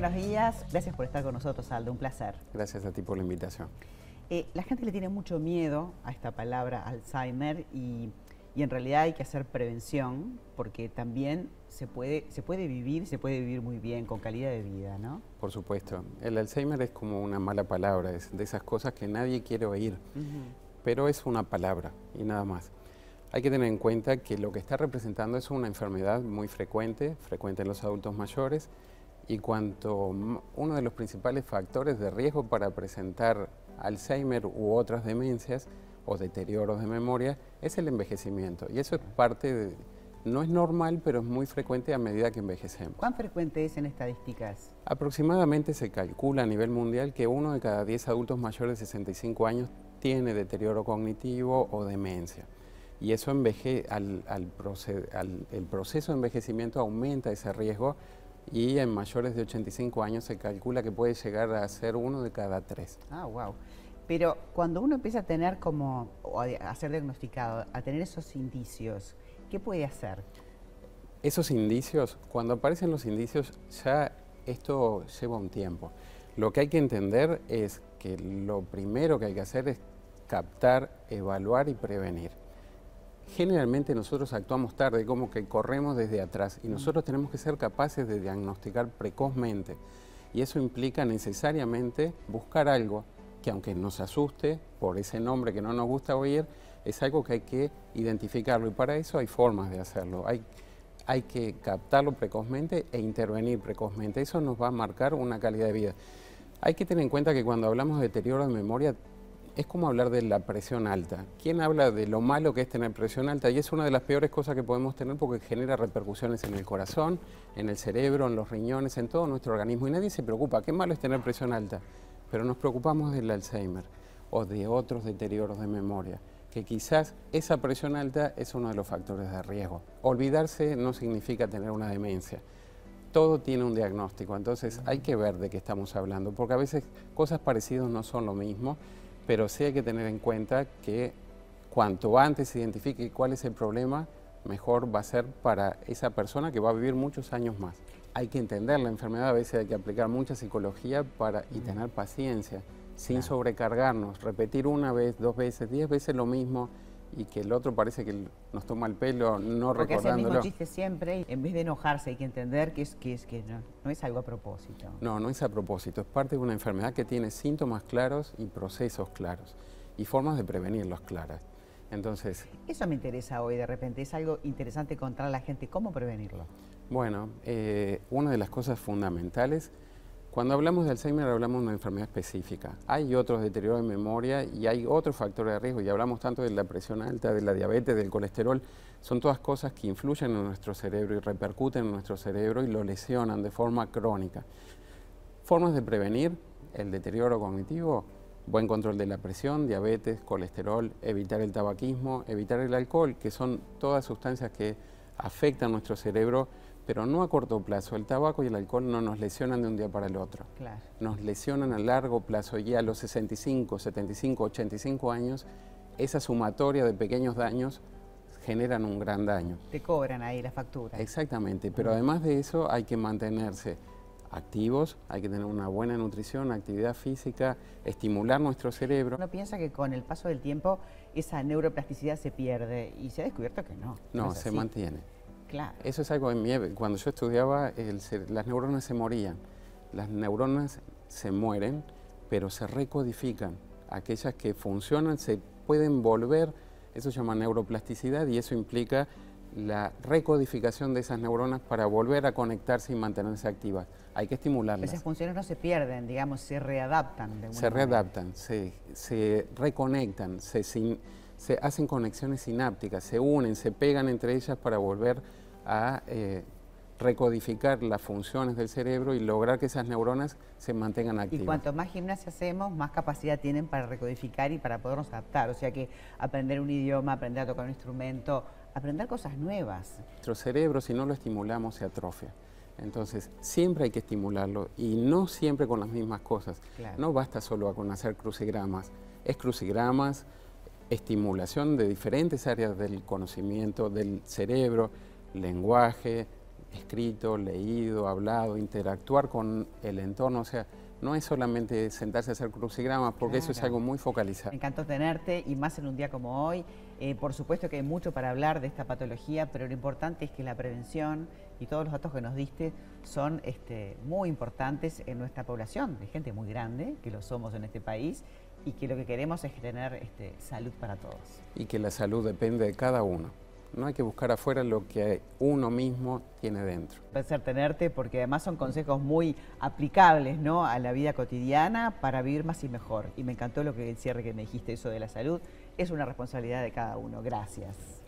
buenos días. Gracias por estar con nosotros, Aldo. Un placer. Gracias a ti por la invitación. Eh, la gente le tiene mucho miedo a esta palabra Alzheimer y, en realidad hay que hacer prevención porque también se puede, se puede vivir, se puede vivir muy bien, con calidad de vida, ¿no? Por supuesto. El Alzheimer es como una mala palabra, es de esas cosas que nadie quiere oír, pero es una palabra y nada más. Hay que tener en cuenta que lo que está representando es una enfermedad muy frecuente, frecuente en los adultos mayores, y cuanto uno de los principales factores de riesgo para presentar Alzheimer u otras demencias o deterioros de memoria es el envejecimiento. Y eso es parte de, no es normal, pero es muy frecuente a medida que envejecemos. ¿Cuán frecuente es en estadísticas? Aproximadamente se calcula a nivel mundial que uno de cada 10 adultos mayores de 65 años tiene deterioro cognitivo o demencia y eso enveje, al, el proceso de envejecimiento aumenta ese riesgo y en mayores de 85 años se calcula que puede llegar a ser uno de cada tres. Ah, wow. Pero cuando uno empieza a tener como, a ser diagnosticado, a tener esos indicios, ¿qué puede hacer? Esos indicios, cuando aparecen los indicios, ya esto lleva un tiempo. Lo que hay que entender es que lo primero que hay que hacer es captar, evaluar y prevenir generalmente nosotros actuamos tarde, como que corremos desde atrás y nosotros tenemos que ser capaces de diagnosticar precozmente. Y eso implica necesariamente buscar algo que aunque nos asuste por ese nombre que no nos gusta oír, es algo que hay que identificarlo y para eso hay formas de hacerlo. Hay, hay que captarlo precozmente e intervenir precozmente. Eso nos va a marcar una calidad de vida. Hay que tener en cuenta que cuando hablamos de deterioro de memoria es como hablar de la presión alta. ¿Quién habla de lo malo que es tener presión alta? Y es una de las peores cosas que podemos tener porque genera repercusiones en el corazón, en el cerebro, en los riñones, en todo nuestro organismo. Y nadie se preocupa. ¿Qué malo es tener presión alta? Pero nos preocupamos del Alzheimer o de otros deterioros de memoria, que quizás esa presión alta es uno de los factores de riesgo. Olvidarse no significa tener una demencia todo tiene un diagnóstico, entonces hay que ver de qué estamos hablando, porque a veces cosas parecidas no son lo mismo pero sí hay que tener en cuenta que cuanto antes se identifique cuál es el problema, mejor va a ser para esa persona que va a vivir muchos años más. Hay que entender la enfermedad, a veces hay que aplicar mucha psicología para, y tener paciencia, sin sobrecargarnos, repetir una vez, dos veces, diez veces lo mismo y que el otro parece que nos toma el pelo no Porque recordándolo. Porque es el mismo chiste siempre, en vez de enojarse hay que entender que, es, que, es, que no, no, es algo a propósito. No, no es a propósito, es parte de una enfermedad que tiene síntomas claros y procesos claros y formas de prevenirlos claras. Entonces... Eso me interesa hoy de repente, es algo interesante contar a la gente, ¿cómo prevenirlo? Bueno, eh, una de las cosas fundamentales cuando hablamos de Alzheimer hablamos de una enfermedad específica. Hay otros deterioros de memoria y hay otros factores de riesgo y hablamos tanto de la presión alta, de la diabetes, del colesterol. Son todas cosas que influyen en nuestro cerebro y repercuten en nuestro cerebro y lo lesionan de forma crónica. Formas de prevenir el deterioro cognitivo, buen control de la presión, diabetes, colesterol, evitar el tabaquismo, evitar el alcohol, que son todas sustancias que afectan nuestro cerebro pero no a corto plazo. El tabaco y el alcohol no nos lesionan de un día para el otro. Nos lesionan a largo plazo y a los 65, 75, 85 años, esa sumatoria de pequeños daños generan un gran daño. Te cobran ahí la factura. Exactamente, pero además de eso hay que mantenerse activos, hay que tener una buena nutrición, actividad física, estimular nuestro cerebro. Uno piensa que con el paso del tiempo esa neuroplasticidad se pierde y se ha descubierto que no. No, se mantiene. Eso es algo en mi Cuando yo estudiaba, las neuronas se morían. Las neuronas se mueren, pero se recodifican. Aquellas que funcionan se pueden volver, eso se llama neuroplasticidad y eso implica la recodificación de esas neuronas para volver a conectarse y mantenerse activas. Hay que estimularlas. Esas funciones no se pierden, digamos, se readaptan. De se readaptan, se, se, reconectan, se, se hacen conexiones sinápticas, se unen, se pegan entre ellas para volver a eh, recodificar las funciones del cerebro y lograr que esas neuronas se mantengan activas. Y cuanto más gimnasia hacemos, más capacidad tienen para recodificar y para podernos adaptar. O sea que aprender un idioma, aprender a tocar un instrumento, aprender cosas nuevas. Nuestro cerebro, si no lo estimulamos, se atrofia. Entonces, siempre hay que estimularlo y no siempre con las mismas cosas. No basta solo con hacer crucigramas. Es crucigramas, estimulación de diferentes áreas del conocimiento, del cerebro, lenguaje, escrito, leído, hablado, interactuar con el entorno, o sea, no es solamente sentarse a hacer crucigramas, porque eso es algo muy focalizado. Me encantó tenerte y más en un día como hoy. Eh, por supuesto que hay mucho para hablar de esta patología, pero lo importante es que la prevención y todos los datos que nos diste son este, muy importantes en nuestra población, de gente muy grande, que lo somos en este país, y que lo que queremos es tener este, salud para todos. Y que la salud depende de cada uno. No hay que buscar afuera lo que uno mismo tiene dentro. Un placer tenerte porque además son consejos muy aplicables ¿no? a la vida cotidiana para vivir más y mejor. Y me encantó lo que el cierre que me dijiste, eso de la salud. Es una responsabilidad de cada uno. Gracias.